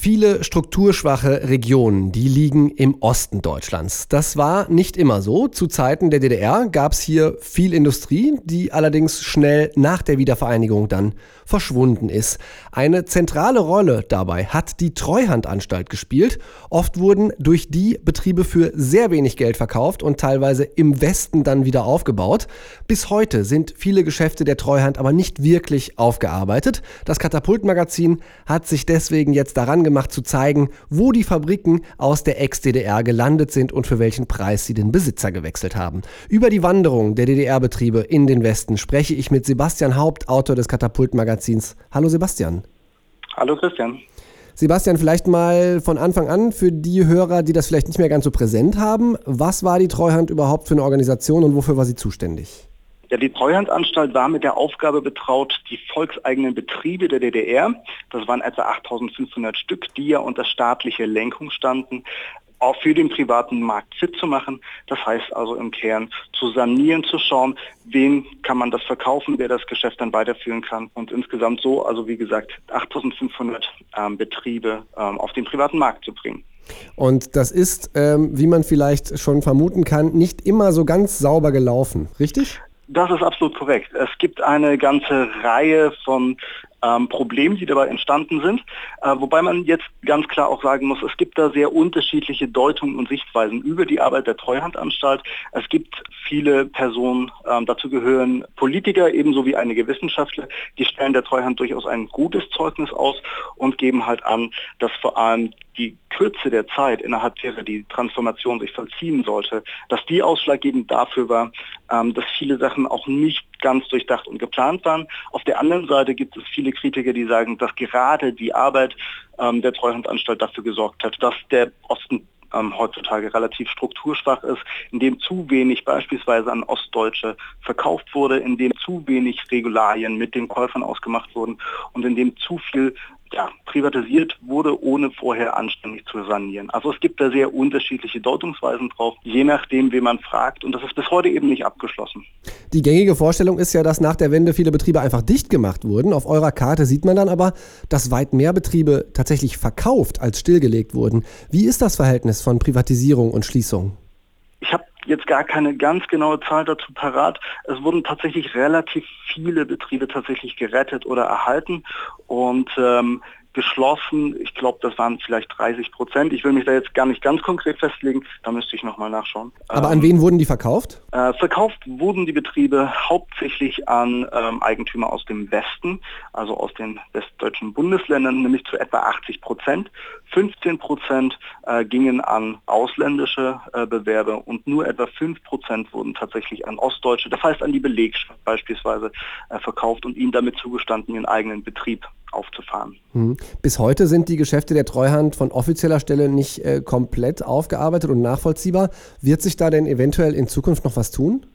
Viele strukturschwache Regionen, die liegen im Osten Deutschlands. Das war nicht immer so. Zu Zeiten der DDR gab es hier viel Industrie, die allerdings schnell nach der Wiedervereinigung dann verschwunden ist. Eine zentrale Rolle dabei hat die Treuhandanstalt gespielt. Oft wurden durch die Betriebe für sehr wenig Geld verkauft und teilweise im Westen dann wieder aufgebaut. Bis heute sind viele Geschäfte der Treuhand aber nicht wirklich aufgearbeitet. Das Katapultmagazin hat sich deswegen jetzt daran gemacht, zu zeigen, wo die Fabriken aus der Ex-DDR gelandet sind und für welchen Preis sie den Besitzer gewechselt haben. Über die Wanderung der DDR-Betriebe in den Westen spreche ich mit Sebastian Haupt, Autor des Katapult-Magazins. Hallo Sebastian. Hallo Christian. Sebastian, vielleicht mal von Anfang an für die Hörer, die das vielleicht nicht mehr ganz so präsent haben. Was war die Treuhand überhaupt für eine Organisation und wofür war sie zuständig? Ja, die Treuhandanstalt war mit der Aufgabe betraut, die volkseigenen Betriebe der DDR, das waren etwa 8500 Stück, die ja unter staatliche Lenkung standen, auch für den privaten Markt fit zu machen. Das heißt also im Kern zu sanieren, zu schauen, wen kann man das verkaufen, wer das Geschäft dann weiterführen kann und insgesamt so, also wie gesagt, 8500 ähm, Betriebe ähm, auf den privaten Markt zu bringen. Und das ist, ähm, wie man vielleicht schon vermuten kann, nicht immer so ganz sauber gelaufen, richtig? Das ist absolut korrekt. Es gibt eine ganze Reihe von ähm, Problemen, die dabei entstanden sind. Äh, wobei man jetzt ganz klar auch sagen muss, es gibt da sehr unterschiedliche Deutungen und Sichtweisen über die Arbeit der Treuhandanstalt. Es gibt viele Personen, ähm, dazu gehören Politiker ebenso wie einige Wissenschaftler, die stellen der Treuhand durchaus ein gutes Zeugnis aus und geben halt an, dass vor allem die Kürze der Zeit, innerhalb derer die Transformation sich vollziehen sollte, dass die ausschlaggebend dafür war, ähm, dass viele Sachen auch nicht ganz durchdacht und geplant waren. Auf der anderen Seite gibt es viele Kritiker, die sagen, dass gerade die Arbeit ähm, der Treuhandanstalt dafür gesorgt hat, dass der Osten ähm, heutzutage relativ strukturschwach ist, in dem zu wenig beispielsweise an Ostdeutsche verkauft wurde, in dem zu wenig Regularien mit den Käufern ausgemacht wurden und in dem zu viel ja, privatisiert wurde, ohne vorher anständig zu sanieren. Also es gibt da sehr unterschiedliche Deutungsweisen drauf, je nachdem, wen man fragt. Und das ist bis heute eben nicht abgeschlossen. Die gängige Vorstellung ist ja, dass nach der Wende viele Betriebe einfach dicht gemacht wurden. Auf eurer Karte sieht man dann aber, dass weit mehr Betriebe tatsächlich verkauft als stillgelegt wurden. Wie ist das Verhältnis von Privatisierung und Schließung? Jetzt gar keine ganz genaue Zahl dazu parat. Es wurden tatsächlich relativ viele Betriebe tatsächlich gerettet oder erhalten und ähm, geschlossen. Ich glaube, das waren vielleicht 30 Prozent. Ich will mich da jetzt gar nicht ganz konkret festlegen. Da müsste ich nochmal nachschauen. Aber an ähm, wen wurden die verkauft? Äh, verkauft wurden die Betriebe hauptsächlich an ähm, Eigentümer aus dem Westen, also aus den westdeutschen Bundesländern, nämlich zu etwa 80 Prozent. 15 Prozent äh, gingen an ausländische äh, Bewerber und nur etwa 5 Prozent wurden tatsächlich an Ostdeutsche, das heißt an die Belegschaft beispielsweise, äh, verkauft und ihnen damit zugestanden, ihren eigenen Betrieb aufzufahren. Hm. Bis heute sind die Geschäfte der Treuhand von offizieller Stelle nicht äh, komplett aufgearbeitet und nachvollziehbar. Wird sich da denn eventuell in Zukunft noch was tun?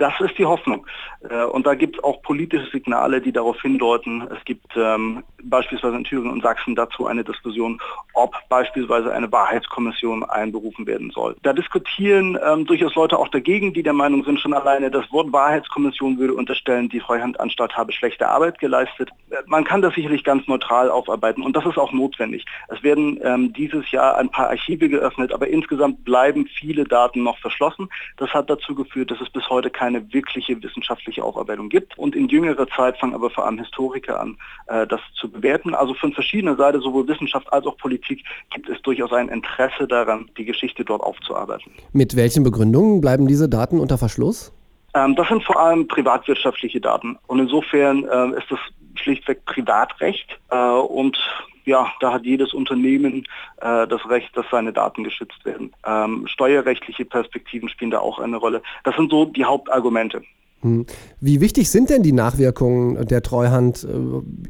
Das ist die Hoffnung. Äh, und da gibt es auch politische Signale, die darauf hindeuten. Es gibt ähm, beispielsweise in Thüringen und Sachsen dazu eine Diskussion, ob beispielsweise eine Wahrheitskommission einberufen werden soll. Da diskutieren ähm, durchaus Leute auch dagegen, die der Meinung sind, schon alleine das Wort Wahrheitskommission würde unterstellen, die Treuhandanstalt habe schlechte Arbeit geleistet. Äh, man kann das sicherlich ganz neutral aufarbeiten und das ist auch notwendig. Es werden ähm, dieses Jahr ein paar Archive geöffnet, aber insgesamt bleiben viele Daten noch verschlossen. Das hat dazu geführt, dass es bis heute keine wirkliche wissenschaftliche Aufarbeitung gibt und in jüngerer Zeit fangen aber vor allem Historiker an, äh, das zu bewerten. Also von verschiedener Seite, sowohl Wissenschaft als auch Politik, gibt es durchaus ein Interesse daran, die Geschichte dort aufzuarbeiten. Mit welchen Begründungen bleiben diese Daten unter Verschluss? Ähm, das sind vor allem privatwirtschaftliche Daten. Und insofern äh, ist das schlichtweg Privatrecht äh, und ja, da hat jedes Unternehmen äh, das Recht, dass seine Daten geschützt werden. Ähm, steuerrechtliche Perspektiven spielen da auch eine Rolle. Das sind so die Hauptargumente. Hm. Wie wichtig sind denn die Nachwirkungen der Treuhand, äh,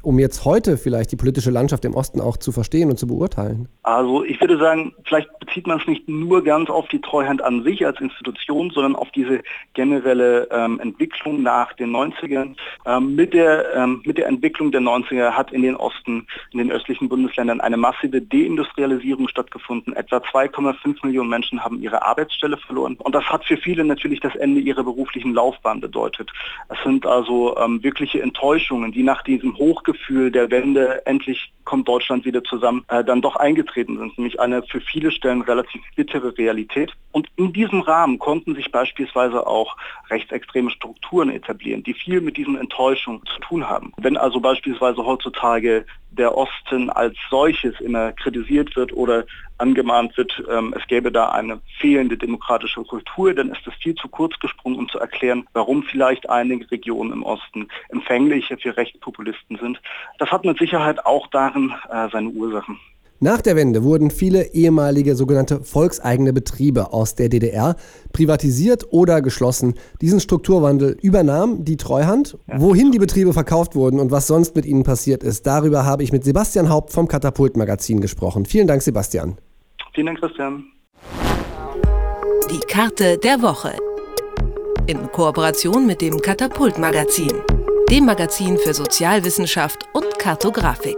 um jetzt heute vielleicht die politische Landschaft im Osten auch zu verstehen und zu beurteilen? Also ich würde sagen, vielleicht bezieht man es nicht nur ganz auf die Treuhand an sich als Institution, sondern auf diese generelle ähm, Entwicklung nach den 90ern. Ähm, mit, der, ähm, mit der Entwicklung der 90er hat in den Osten, in den östlichen Bundesländern eine massive Deindustrialisierung stattgefunden. Etwa 2,5 Millionen Menschen haben ihre Arbeitsstelle verloren. Und das hat für viele natürlich das Ende ihrer beruflichen Laufbahn bedeutet bedeutet. Es sind also ähm, wirkliche Enttäuschungen, die nach diesem Hochgefühl der Wende, endlich kommt Deutschland wieder zusammen, äh, dann doch eingetreten sind, nämlich eine für viele Stellen relativ bittere Realität. Und in diesem Rahmen konnten sich beispielsweise auch rechtsextreme Strukturen etablieren, die viel mit diesen Enttäuschungen zu tun haben. Wenn also beispielsweise heutzutage der Osten als solches immer kritisiert wird oder angemahnt wird, ähm, es gäbe da eine fehlende demokratische Kultur, dann ist es viel zu kurz gesprungen, um zu erklären, warum vielleicht einige Regionen im Osten empfänglicher für Rechtspopulisten sind. Das hat mit Sicherheit auch darin äh, seine Ursachen. Nach der Wende wurden viele ehemalige sogenannte volkseigene Betriebe aus der DDR privatisiert oder geschlossen. Diesen Strukturwandel übernahm die Treuhand. Ja. Wohin die Betriebe verkauft wurden und was sonst mit ihnen passiert ist, darüber habe ich mit Sebastian Haupt vom Katapult-Magazin gesprochen. Vielen Dank, Sebastian. Vielen Dank, Christian. Die Karte der Woche. In Kooperation mit dem Katapult-Magazin, dem Magazin für Sozialwissenschaft und Kartografik.